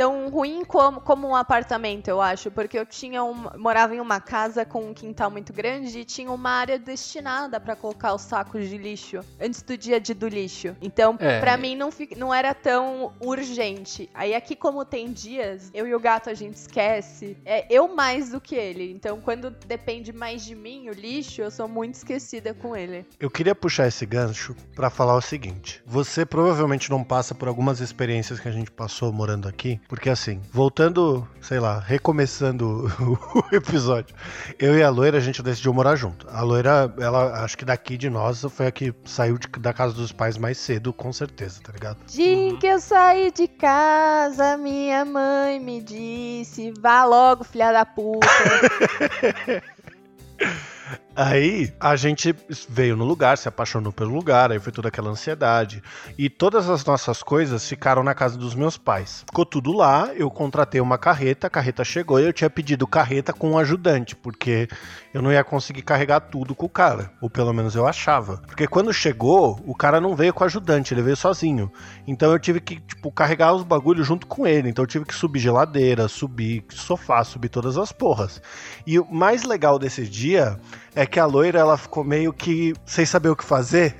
tão ruim como, como um apartamento, eu acho. Porque eu tinha um, morava em uma casa com um quintal muito grande e tinha uma área destinada pra colocar os sacos de lixo antes do dia de do lixo. Então, É. pra mim, não, não era tão urgente. Aí aqui, como tem dias, eu e o gato a gente esquece. É eu mais do que ele. Então, quando depende mais de mim, o lixo, eu sou muito esquecida com ele. Eu queria puxar esse gancho pra falar o seguinte: você provavelmente não passa por algumas experiências que a gente passou morando aqui, porque assim, voltando, sei lá, recomeçando o episódio, eu e a loira a gente decidiu morar junto. A loira, ela acho que daqui de nós foi a que saiu de- da casa dos pais mais cedo, com certeza, tá ligado? Dia que eu saí de casa, minha mãe me disse: vá logo, filha da puta. Aí a gente veio no lugar, se apaixonou pelo lugar, aí foi toda aquela ansiedade. E todas as nossas coisas ficaram na casa dos meus pais. Ficou tudo lá, eu contratei uma carreta, a carreta chegou e eu tinha pedido carreta com um ajudante, porque eu não ia conseguir carregar tudo com o cara. Ou pelo menos eu achava. Porque quando chegou, o cara não veio com ajudante, ele veio sozinho. Então eu tive que, tipo, carregar os bagulhos junto com ele. Então eu tive que subir geladeira, subir sofá, subir todas as porras. E o mais legal desse dia é que a loira ela ficou meio que sem saber o que fazer.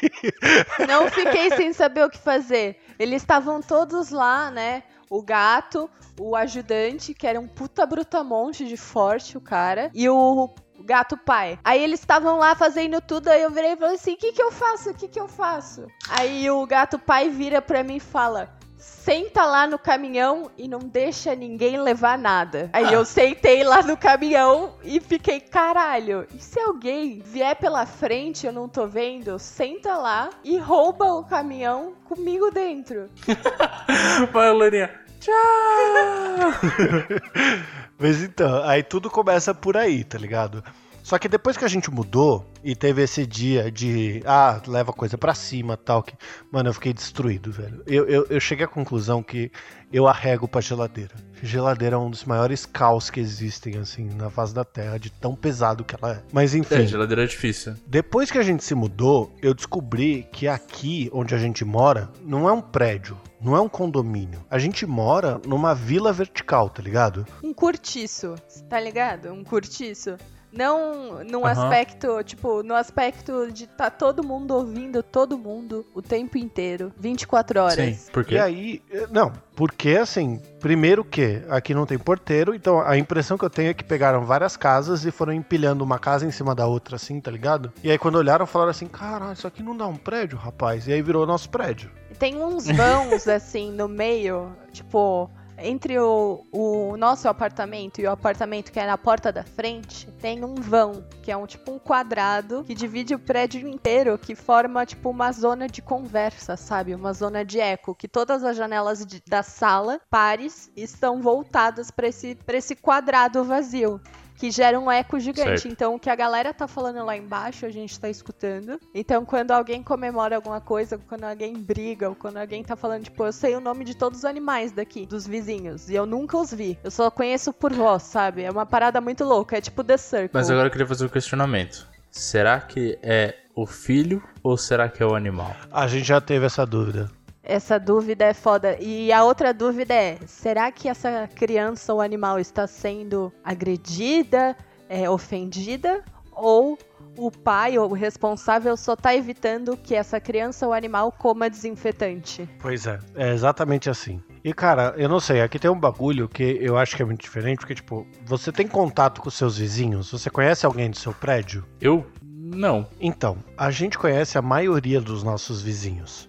Não fiquei sem saber o que fazer. Eles estavam todos lá, né? O gato, o ajudante, que era um puta brutamonte de forte, o cara, e o gato pai. Aí eles estavam lá fazendo tudo, aí eu virei e falei assim: o que, que eu faço? O que, que eu faço? Aí o gato pai vira pra mim e fala. Senta lá no caminhão e não deixa ninguém levar nada. Aí eu sentei lá no caminhão e fiquei, caralho, e se alguém vier pela frente, eu não tô vendo, senta lá e rouba o caminhão comigo dentro. Vai, Lorinha. Tchau! Mas então, aí tudo começa por aí, tá ligado? Só que depois que a gente mudou e teve esse dia de, ah, leva coisa pra cima tal, que, mano, eu fiquei destruído, velho. Eu, eu, eu cheguei à conclusão que eu arrego pra geladeira. Geladeira é um dos maiores caos que existem, assim, na face da Terra, de tão pesado que ela é. Mas enfim. É, geladeira é difícil. Depois que a gente se mudou, eu descobri que aqui onde a gente mora não é um prédio, não é um condomínio. A gente mora numa vila vertical, tá ligado? Um cortiço, tá ligado? Um cortiço. Não num Aham. aspecto, tipo, no aspecto de tá todo mundo ouvindo todo mundo o tempo inteiro, 24 horas. Sim, por E aí, eh, não, porque assim, primeiro que aqui não tem porteiro, então a impressão que eu tenho é que pegaram várias casas e foram empilhando uma casa em cima da outra, assim, tá ligado? E aí quando olharam, falaram assim, caralho, isso aqui não dá um prédio, rapaz. E aí virou nosso prédio. Tem uns vãos assim no meio, tipo, entre o, o nosso apartamento e o apartamento que é na porta da frente, tem um vão, que é um tipo um quadrado que divide o prédio inteiro, que forma tipo uma zona de conversa, sabe? Uma zona de eco, que todas as janelas de- da sala, pares, estão voltadas para esse, esse quadrado vazio. Que gera um eco gigante. Certo. Então, o que a galera tá falando lá embaixo, a gente tá escutando. Então, quando alguém comemora alguma coisa, quando alguém briga, ou quando alguém tá falando, tipo, eu sei o nome de todos os animais daqui, dos vizinhos, e eu nunca os vi. Eu só conheço por voz, sabe? É uma parada muito louca, é tipo The Circle. Mas agora eu queria fazer um questionamento. Será que é o filho ou será que é o animal? A gente já teve essa dúvida. Essa dúvida é foda. E a outra dúvida é: será que essa criança ou animal está sendo agredida, é, ofendida? Ou o pai ou o responsável só tá evitando que essa criança ou animal coma desinfetante? Pois é, é exatamente assim. E cara, eu não sei, aqui tem um bagulho que eu acho que é muito diferente, porque tipo, você tem contato com seus vizinhos? Você conhece alguém do seu prédio? Eu? Não. Então, a gente conhece a maioria dos nossos vizinhos.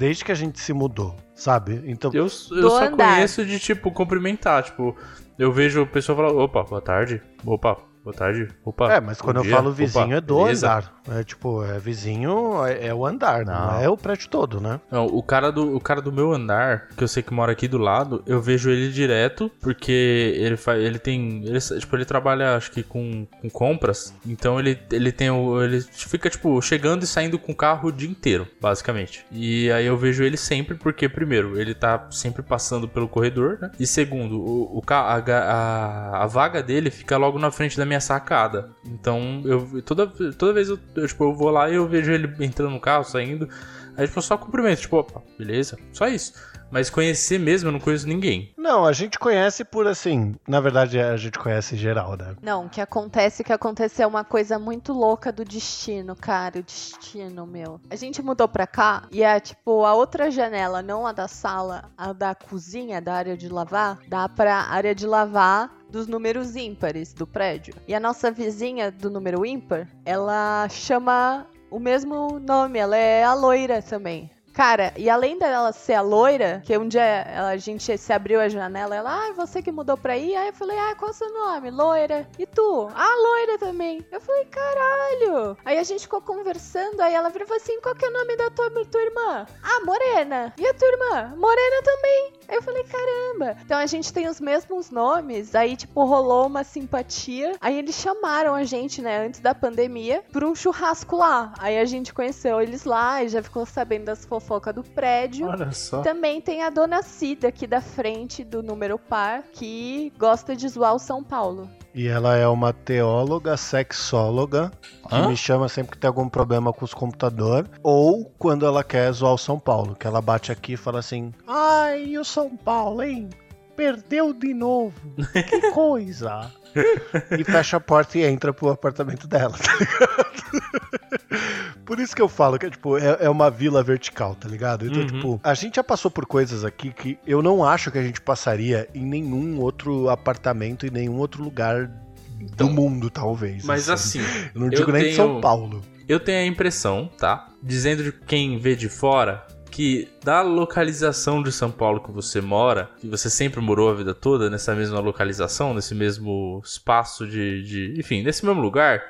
Desde que a gente se mudou, sabe? Então, Eu, eu só andar. conheço de, tipo, cumprimentar. Tipo, eu vejo o pessoal falar, opa, boa tarde. Opa, boa tarde. Opa. é, mas quando eu dia. falo vizinho Opa, é do beleza? andar. É tipo, é vizinho, é, é o andar, não. Não. é o prédio todo, né? Não, o cara, do, o cara do meu andar, que eu sei que mora aqui do lado, eu vejo ele direto, porque ele faz. Ele tem. Ele, tipo, ele trabalha, acho que, com, com compras. Então ele, ele tem o. Ele fica, tipo, chegando e saindo com o carro o dia inteiro, basicamente. E aí eu vejo ele sempre, porque, primeiro, ele tá sempre passando pelo corredor, né? E segundo, o, o, a, a, a vaga dele fica logo na frente da minha sacada. Então, eu toda, toda vez eu, eu, tipo, eu vou lá e eu vejo ele entrando no carro, saindo. Aí, tipo, eu só cumprimento, tipo, opa, beleza, só isso. Mas conhecer mesmo, eu não conheço ninguém. Não, a gente conhece por assim. Na verdade, a gente conhece em geral, né? Não, o que acontece, o que aconteceu é uma coisa muito louca do destino, cara. O destino, meu. A gente mudou pra cá e é tipo a outra janela, não a da sala, a da cozinha, da área de lavar, dá pra área de lavar dos números ímpares do prédio. E a nossa vizinha do número ímpar, ela chama o mesmo nome, ela é a loira também. Cara, e além dela ser a loira, que um dia a gente se abriu a janela, ela, ah, você que mudou pra aí? Aí eu falei, ah, qual é o seu nome? Loira. E tu? Ah, loira também. Eu falei, caralho. Aí a gente ficou conversando, aí ela virou assim, qual que é o nome da tua, tua irmã? Ah, Morena. E a tua irmã? Morena também. Aí eu falei, caramba. Então a gente tem os mesmos nomes, aí tipo rolou uma simpatia. Aí eles chamaram a gente, né, antes da pandemia, pra um churrasco lá. Aí a gente conheceu eles lá e já ficou sabendo das fofocas do prédio. Olha só. Também tem a dona Cida aqui da frente do número par, que gosta de zoar o São Paulo. E ela é uma teóloga sexóloga que Hã? me chama sempre que tem algum problema com os computadores. Ou quando ela quer zoar o São Paulo, que ela bate aqui e fala assim: Ai, e o São Paulo, hein? Perdeu de novo. Que coisa. e fecha a porta e entra pro apartamento dela, tá ligado? Por isso que eu falo que tipo, é, é uma vila vertical, tá ligado? Então, Uhum. tipo, a gente já passou por coisas aqui que eu não acho que a gente passaria em nenhum outro apartamento, em nenhum outro lugar Então, do mundo, talvez. Mas assim, eu não eu digo nem de tenho- São Paulo. eu tenho a impressão, tá? Dizendo de quem vê de fora, que da localização de São Paulo que você mora, que você sempre morou a vida toda nessa mesma localização, nesse mesmo espaço de, de enfim, nesse mesmo lugar,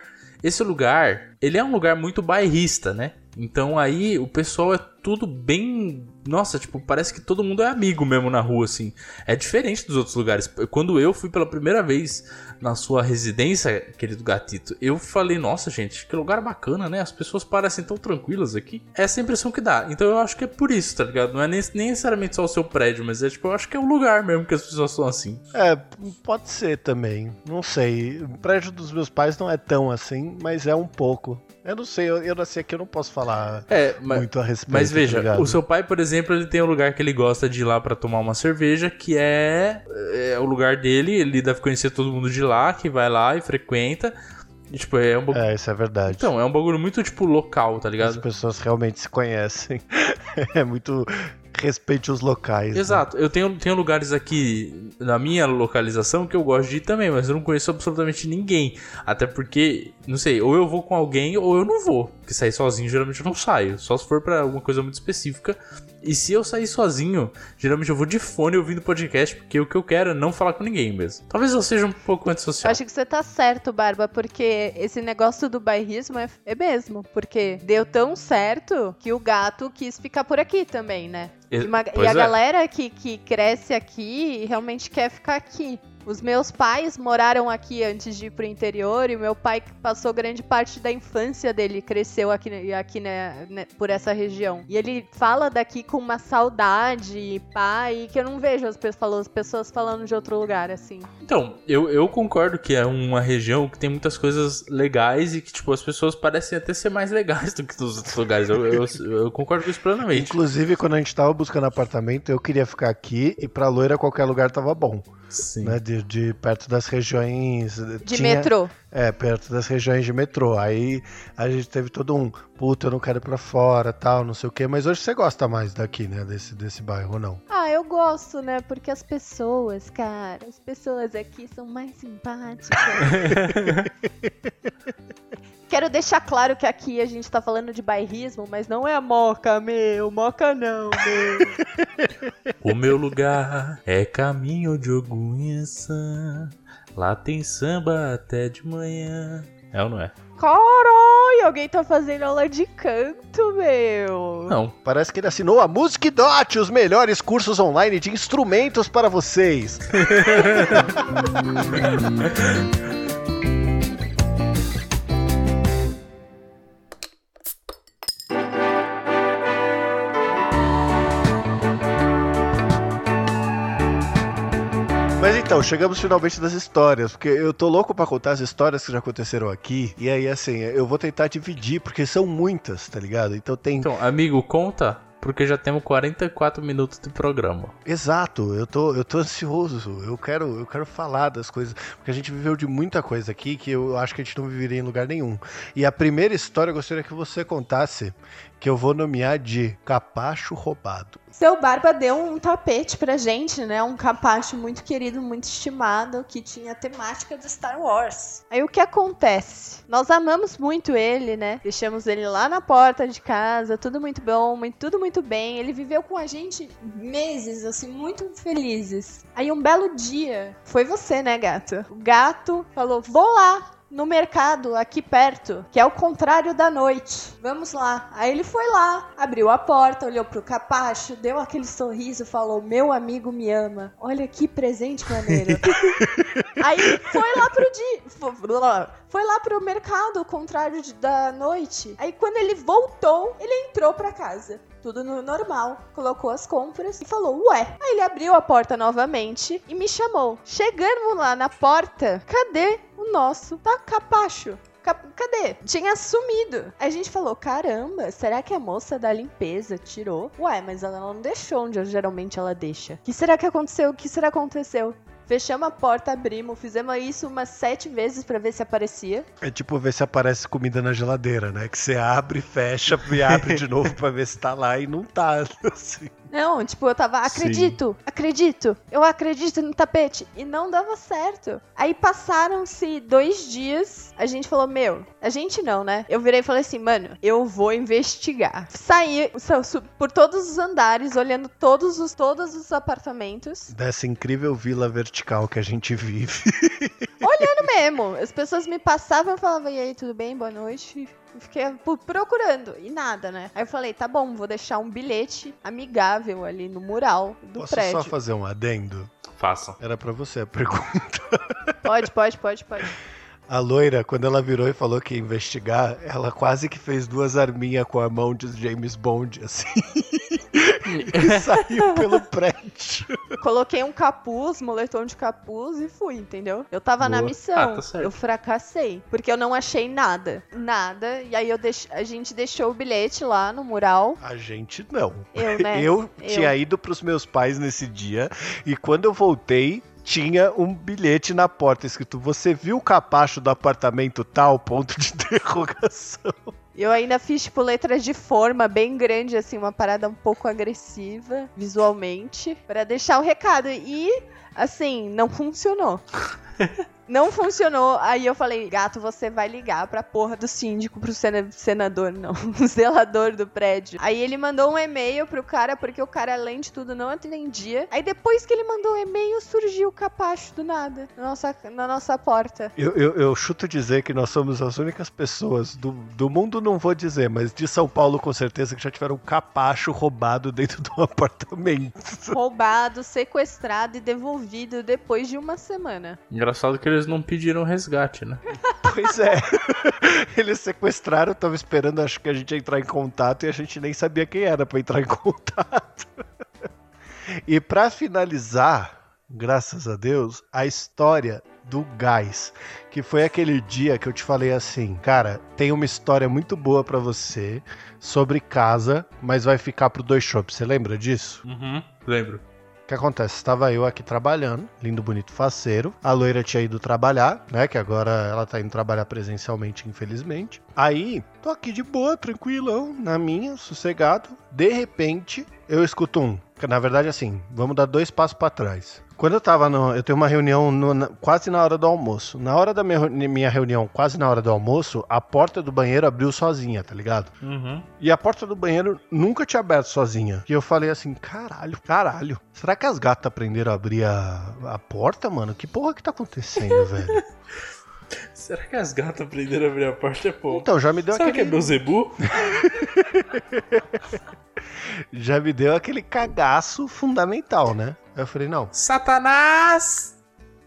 esse lugar, ele é um lugar muito bairrista, né? Então aí o pessoal é tudo bem. Nossa, tipo, parece que todo mundo é amigo mesmo na rua, assim. É diferente dos outros lugares. Quando eu fui pela primeira vez na sua residência, querido gatito, eu falei, nossa, gente, que lugar bacana, né? As pessoas parecem tão tranquilas aqui. É essa a impressão que dá. Então eu acho que é por isso, tá ligado? Não é nem, nem necessariamente só o seu prédio, mas é tipo, eu acho que é o lugar mesmo que as pessoas são assim. É, pode ser também. Não sei. O prédio dos meus pais não é tão assim, mas é um pouco. Eu não sei, eu, eu nasci aqui, eu não posso falar é, mas, muito a respeito. Mas veja, tá o seu pai, por exemplo, ele tem um lugar que ele gosta de ir lá para tomar uma cerveja, que é, é o lugar dele, ele deve conhecer todo mundo de lá, que vai lá e frequenta. E, tipo, é um É, isso é verdade. Então, é um bagulho muito, tipo, local, tá ligado? As pessoas realmente se conhecem. é muito respeite os locais. Né? Exato. Né? Eu tenho, tenho lugares aqui na minha localização que eu gosto de ir também, mas eu não conheço absolutamente ninguém. Até porque, não sei, ou eu vou com alguém ou eu não vou. Porque sair sozinho geralmente eu não saio. Só se for para alguma coisa muito específica. E se eu sair sozinho, geralmente eu vou de fone ouvindo podcast, porque o que eu quero é não falar com ninguém mesmo. Talvez eu seja um pouco antissocial. Acho que você tá certo, Barba, porque esse negócio do bairrismo é, é mesmo. Porque deu tão certo que o gato quis ficar por aqui também, né? E, uma, e a é. galera que, que cresce aqui realmente quer ficar aqui. Os meus pais moraram aqui antes de ir pro interior e meu pai passou grande parte da infância dele, cresceu aqui, aqui né, né, por essa região. E ele fala daqui com uma saudade, pai, que eu não vejo as pessoas, as pessoas falando de outro lugar, assim. Então, eu, eu concordo que é uma região que tem muitas coisas legais e que, tipo, as pessoas parecem até ser mais legais do que nos outros lugares. Eu, eu, eu concordo com isso plenamente. Inclusive, quando a gente tava buscando apartamento, eu queria ficar aqui e pra loira qualquer lugar tava bom. Sim. Né, de, de, perto das regiões. De tinha, metrô. É, perto das regiões de metrô. Aí a gente teve todo um, puta, eu não quero ir pra fora, tal, não sei o quê. Mas hoje você gosta mais daqui, né, desse, desse bairro, ou não? Ah, eu gosto, né, porque as pessoas, cara, as pessoas aqui são mais simpáticas. Quero deixar claro que aqui a gente tá falando de bairrismo, mas não é a moca, meu. Moca não, meu. o meu lugar é caminho de Ogunhaçã. Lá tem samba até de manhã. É ou não é? Caralho, alguém tá fazendo aula de canto, meu. Não. Parece que ele assinou a Music Dot, os melhores cursos online de instrumentos para vocês. então, chegamos finalmente das histórias, porque eu tô louco para contar as histórias que já aconteceram aqui. E aí, assim, eu vou tentar dividir, porque são muitas, tá ligado? Então tem. Então, amigo, conta porque já temos 44 minutos de programa. Exato, eu tô, eu tô ansioso. Eu quero, eu quero falar das coisas, porque a gente viveu de muita coisa aqui que eu acho que a gente não viveria em lugar nenhum. E a primeira história eu gostaria que você contasse, que eu vou nomear de Capacho Roubado. Seu Barba deu um tapete pra gente, né? Um capacho muito querido, muito estimado, que tinha temática de Star Wars. Aí o que acontece? Nós amamos muito ele, né? Deixamos ele lá na porta de casa, tudo muito bom, muito, tudo muito bem. Ele viveu com a gente meses, assim, muito felizes. Aí um belo dia, foi você, né, gato? O gato falou: vou lá no mercado aqui perto, que é o contrário da noite. Vamos lá. Aí ele foi lá, abriu a porta, olhou pro capacho, deu aquele sorriso, falou: Meu amigo me ama. Olha que presente maneiro. Aí foi lá pro dia. Foi lá pro mercado, ao contrário da noite. Aí quando ele voltou, ele entrou pra casa tudo no normal, colocou as compras e falou, ué. Aí ele abriu a porta novamente e me chamou. Chegando lá na porta, cadê o nosso tá capacho? Cadê? Tinha sumido. A gente falou: caramba, será que a moça da limpeza tirou? Ué, mas ela não deixou onde geralmente ela deixa. O que será que aconteceu? O que será que aconteceu? Fechamos a porta, abrimos, fizemos isso umas sete vezes pra ver se aparecia. É tipo ver se aparece comida na geladeira, né? Que você abre, fecha e abre de novo pra ver se tá lá e não tá. Assim. Não, tipo, eu tava, acredito, acredito, eu acredito no tapete. E não dava certo. Aí passaram-se dois dias, a gente falou, meu, a gente não, né? Eu virei e falei assim, mano, eu vou investigar. Saí por todos os andares, olhando todos os, todos os apartamentos. Dessa incrível vila vertical que a gente vive. Olhando mesmo. As pessoas me passavam e falavam, e aí, tudo bem? Boa noite. Fiquei procurando e nada, né? Aí eu falei, tá bom, vou deixar um bilhete amigável ali no mural do Posso prédio. só fazer um adendo? Façam. Era pra você a pergunta. Pode, pode, pode, pode. A loira, quando ela virou e falou que ia investigar, ela quase que fez duas arminhas com a mão de James Bond, assim. e saiu pelo prédio. Coloquei um capuz, moletom de capuz e fui, entendeu? Eu tava na Boa. missão. Ah, tá eu fracassei. Porque eu não achei nada. Nada. E aí eu deix... a gente deixou o bilhete lá no mural. A gente não. Eu, né? Eu Eu. tinha ido pros meus pais nesse dia e quando eu voltei, tinha um bilhete na porta escrito: Você viu o capacho do apartamento tal? Ponto de interrogação. Eu ainda fiz, tipo, letras de forma bem grande, assim, uma parada um pouco agressiva, visualmente, pra deixar o recado. E, assim, não funcionou. Não funcionou. Aí eu falei, gato, você vai ligar pra porra do síndico, pro sena- senador, não, o zelador do prédio. Aí ele mandou um e-mail pro cara, porque o cara, além de tudo, não atendia. Aí depois que ele mandou o e-mail, surgiu o capacho do nada, na nossa, na nossa porta. Eu, eu, eu chuto dizer que nós somos as únicas pessoas do, do mundo, não vou dizer, mas de São Paulo com certeza que já tiveram um capacho roubado dentro de um apartamento. Roubado, sequestrado e devolvido depois de uma semana. Engraçado que eles não pediram resgate, né? Pois é. Eles sequestraram, tava esperando, acho que a gente ia entrar em contato e a gente nem sabia quem era pra entrar em contato. E pra finalizar, graças a Deus, a história do gás, que foi aquele dia que eu te falei assim, cara, tem uma história muito boa pra você sobre casa, mas vai ficar pro dois shops. Você lembra disso? Uhum. Lembro. Que acontece? Estava eu aqui trabalhando, lindo, bonito, faceiro. A loira tinha ido trabalhar, né? Que agora ela tá indo trabalhar presencialmente, infelizmente. Aí, tô aqui de boa, tranquilão, na minha, sossegado. De repente, eu escuto um. Na verdade, assim, vamos dar dois passos pra trás. Quando eu tava no. Eu tenho uma reunião no- na- quase na hora do almoço. Na hora da minha, minha reunião, quase na hora do almoço, a porta do banheiro abriu sozinha, tá ligado? Uhum. E a porta do banheiro nunca tinha aberto sozinha. E eu falei assim, caralho, caralho. Será que as gatas aprenderam a abrir a, a porta, mano? Que porra que tá acontecendo, velho? Será que as gatas aprenderam a abrir a porta? É pô. Então, já me deu Será que é aquele. Beuzebu? Já me deu aquele cagaço fundamental, né? Eu falei, não. Satanás!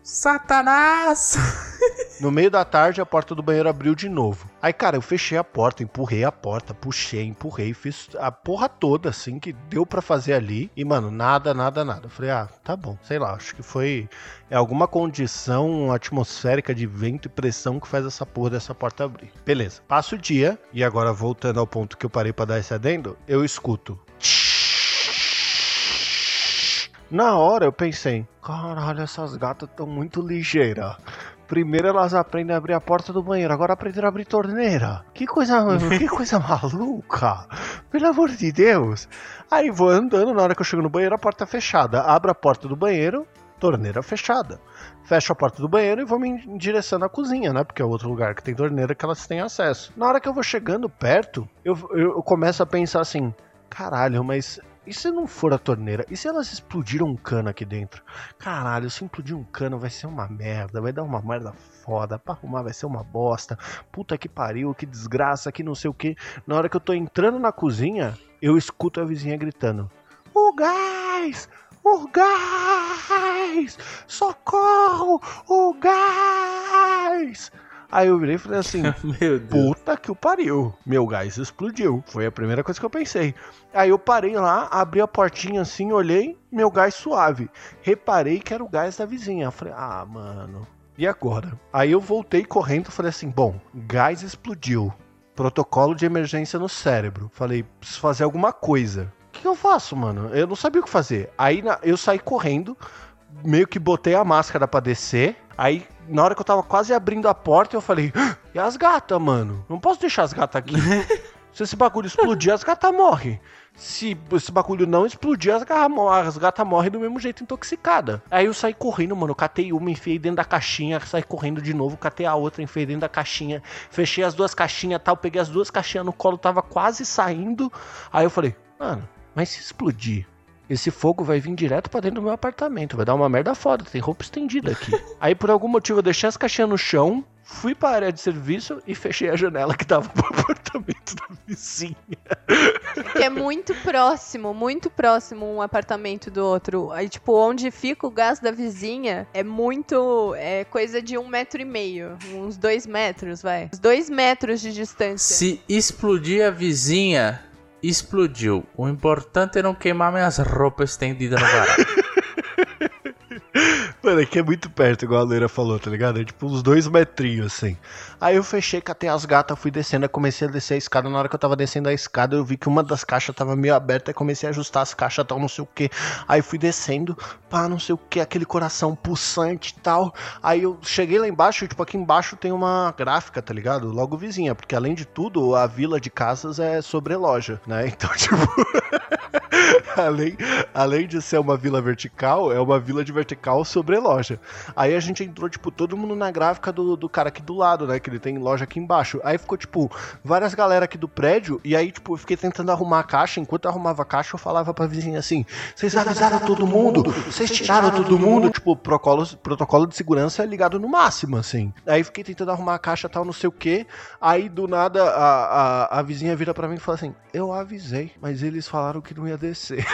Satanás! No meio da tarde, a porta do banheiro abriu de novo. Aí, cara, eu fechei a porta, empurrei a porta, puxei, empurrei, fiz a porra toda, assim, que deu pra fazer ali. E, mano, nada, nada, nada. Eu falei, ah, tá bom, sei lá, acho que foi é alguma condição atmosférica de vento e pressão que faz essa porra dessa porta abrir. Beleza, passa o dia, e agora voltando ao ponto que eu parei pra dar esse adendo, eu escuto. Na hora eu pensei, caralho, essas gatas estão muito ligeiras. Primeiro elas aprendem a abrir a porta do banheiro, agora aprenderam a abrir torneira. Que coisa, que coisa maluca. Pelo amor de Deus. Aí vou andando, na hora que eu chego no banheiro, a porta é fechada. Abro a porta do banheiro, torneira fechada. Fecho a porta do banheiro e vou me em direção à cozinha, né? Porque é outro lugar que tem torneira que elas têm acesso. Na hora que eu vou chegando perto, eu, eu, eu começo a pensar assim: caralho, mas e se não for a torneira? E se elas explodiram um cano aqui dentro? Caralho, se implodir um cano vai ser uma merda, vai dar uma merda foda, pra arrumar vai ser uma bosta. Puta que pariu, que desgraça, que não sei o que. Na hora que eu tô entrando na cozinha, eu escuto a vizinha gritando: O gás! O gás! Socorro! O gás! Aí eu virei e falei assim: Meu Deus. Puta que o pariu. Meu gás explodiu. Foi a primeira coisa que eu pensei. Aí eu parei lá, abri a portinha assim, olhei, meu gás suave. Reparei que era o gás da vizinha. Eu falei, ah, mano. E agora? Aí eu voltei correndo e falei assim: bom, gás explodiu. Protocolo de emergência no cérebro. Falei, preciso fazer alguma coisa. O que eu faço, mano? Eu não sabia o que fazer. Aí eu saí correndo, meio que botei a máscara pra descer. Aí, na hora que eu tava quase abrindo a porta, eu falei: "Ah, e as gatas, mano? Não posso deixar as gatas aqui. Se esse bagulho explodir, as gatas morrem. Se esse bagulho não explodir, as gatas morrem, as gatas morrem do mesmo jeito intoxicada. Aí eu saí correndo, mano. Catei uma, enfiei dentro da caixinha, saí correndo de novo, catei a outra, enfiei dentro da caixinha, fechei as duas caixinhas tal, peguei as duas caixinhas no colo, tava quase saindo. Aí eu falei, mano, mas se explodir? Esse fogo vai vir direto pra dentro do meu apartamento, vai dar uma merda foda, tem roupa estendida aqui. Aí por algum motivo eu deixei as caixinhas no chão, fui pra área de serviço e fechei a janela que dava pro apartamento da vizinha. Que é muito próximo, muito próximo um apartamento do outro. Aí, tipo, onde fica o gás da vizinha é muito. É coisa de um metro e meio. Uns dois metros, vai. Uns dois metros de distância. Se explodir a vizinha, explodiu. O importante é não queimar minhas roupas estendidas no varal. Mano, aqui é muito perto, igual a Leira falou, tá ligado? É tipo uns dois metrinhos, assim. Aí eu fechei, catei as gatas, fui descendo, comecei a descer a escada. Na hora que eu tava descendo a escada, eu vi que uma das caixas tava meio aberta, aí comecei a ajustar as caixas tal, não sei o que. Aí fui descendo, pá, não sei o que, aquele coração pulsante e tal. Aí eu cheguei lá embaixo, e, tipo, aqui embaixo tem uma gráfica, tá ligado? Logo vizinha, porque além de tudo, a vila de casas é sobre loja, né? Então, tipo. além, além de ser uma vila vertical, é uma vila de vertical sobre loja. Aí a gente entrou, tipo, todo mundo na gráfica do, do cara aqui do lado, né? Que ele tem loja aqui embaixo. Aí ficou, tipo, várias galera aqui do prédio. E aí, tipo, eu fiquei tentando arrumar a caixa. Enquanto eu arrumava a caixa, eu falava pra vizinha assim: Vocês avisaram todo mundo? Vocês tiraram todo mundo? Tipo, protocolo, protocolo de segurança é ligado no máximo, assim. Aí fiquei tentando arrumar a caixa tal, não sei o que. Aí do nada a, a, a vizinha vira pra mim e fala assim: Eu avisei, mas eles falaram que não ia descer.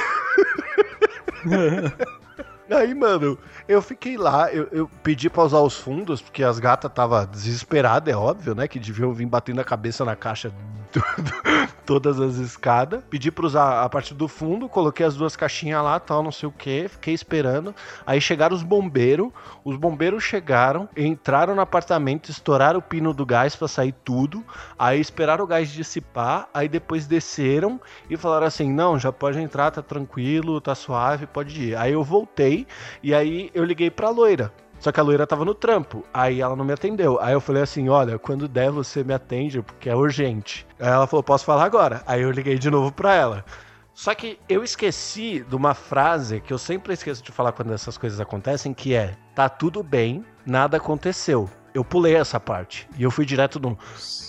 Aí, mano, eu fiquei lá, eu, eu pedi pra usar os fundos, porque as gatas tava desesperadas, é óbvio, né? Que deviam vir batendo a cabeça na caixa do- do- todas as escadas. Pedi pra usar a parte do fundo, coloquei as duas caixinhas lá, tal, não sei o que, fiquei esperando. Aí chegaram os bombeiros, os bombeiros chegaram, entraram no apartamento, estouraram o pino do gás pra sair tudo. Aí esperaram o gás dissipar, aí depois desceram e falaram assim: não, já pode entrar, tá tranquilo, tá suave, pode ir. Aí eu voltei e aí eu liguei pra loira. Só que a loira tava no trampo, aí ela não me atendeu. Aí eu falei assim: olha, quando der você me atende, porque é urgente. Aí ela falou: posso falar agora? Aí eu liguei de novo pra ela. Só que eu esqueci de uma frase que eu sempre esqueço de falar quando essas coisas acontecem, que é: tá tudo bem, nada aconteceu. Eu pulei essa parte. E eu fui direto no.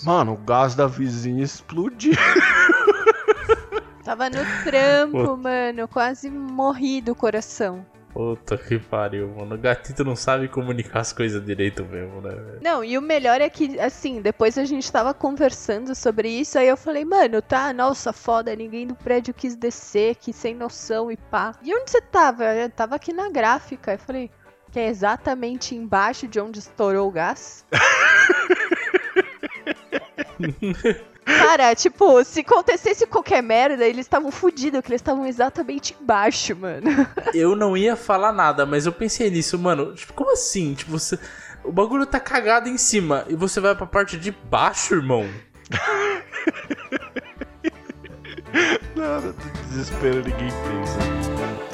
Mano, o gás da vizinha explodiu. Tava no trampo, mano. Quase morri do coração. Puta que pariu, mano. O gatito não sabe comunicar as coisas direito mesmo, né? Não, e o melhor é que, assim, depois a gente tava conversando sobre isso, aí eu falei, mano, tá, nossa, foda, ninguém do prédio quis descer, que sem noção e pá. E onde você tava? Eu tava aqui na gráfica. Eu falei, que é exatamente embaixo de onde estourou o gás. Cara, tipo, se acontecesse qualquer merda, eles estavam fudidos, que eles estavam exatamente embaixo, mano. Eu não ia falar nada, mas eu pensei nisso, mano. Tipo, como assim? Tipo, você. O bagulho tá cagado em cima e você vai pra parte de baixo, irmão. Nada, desespero ninguém pensa.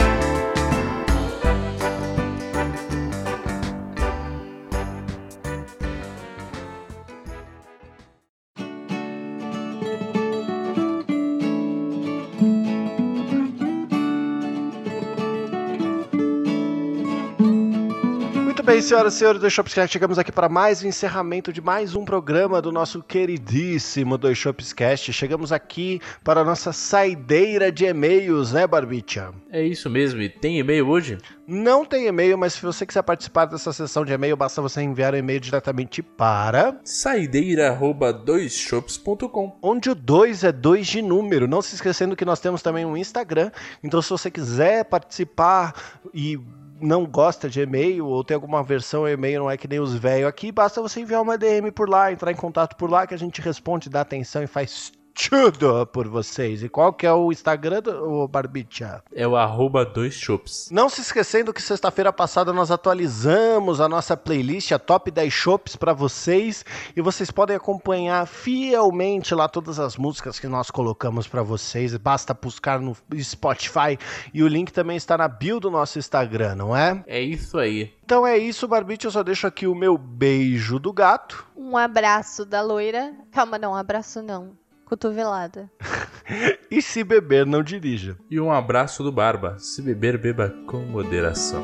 Bem, senhoras e senhores do Shopscast, chegamos aqui para mais um encerramento de mais um programa do nosso queridíssimo do Shopscast. Chegamos aqui para a nossa saideira de e-mails, né, Barbicha? É isso mesmo. E tem e-mail hoje? Não tem e-mail, mas se você quiser participar dessa sessão de e-mail, basta você enviar o e-mail diretamente para Saideira@doisshops.com. onde o 2 é 2 de número. Não se esquecendo que nós temos também um Instagram. Então, se você quiser participar e não gosta de e-mail ou tem alguma versão e-mail, não é que nem os velhos aqui, basta você enviar uma DM por lá, entrar em contato por lá que a gente responde, dá atenção e faz tudo por vocês. E qual que é o Instagram do Barbicha? É o arroba dois chops. Não se esquecendo que sexta-feira passada nós atualizamos a nossa playlist, a Top 10 Chops para vocês. E vocês podem acompanhar fielmente lá todas as músicas que nós colocamos para vocês. Basta buscar no Spotify e o link também está na bio do nosso Instagram, não é? É isso aí. Então é isso, Barbite. Eu só deixo aqui o meu beijo do gato. Um abraço da loira. Calma, não, abraço não. Cotovelada. e se beber, não dirija. E um abraço do Barba. Se beber, beba com moderação.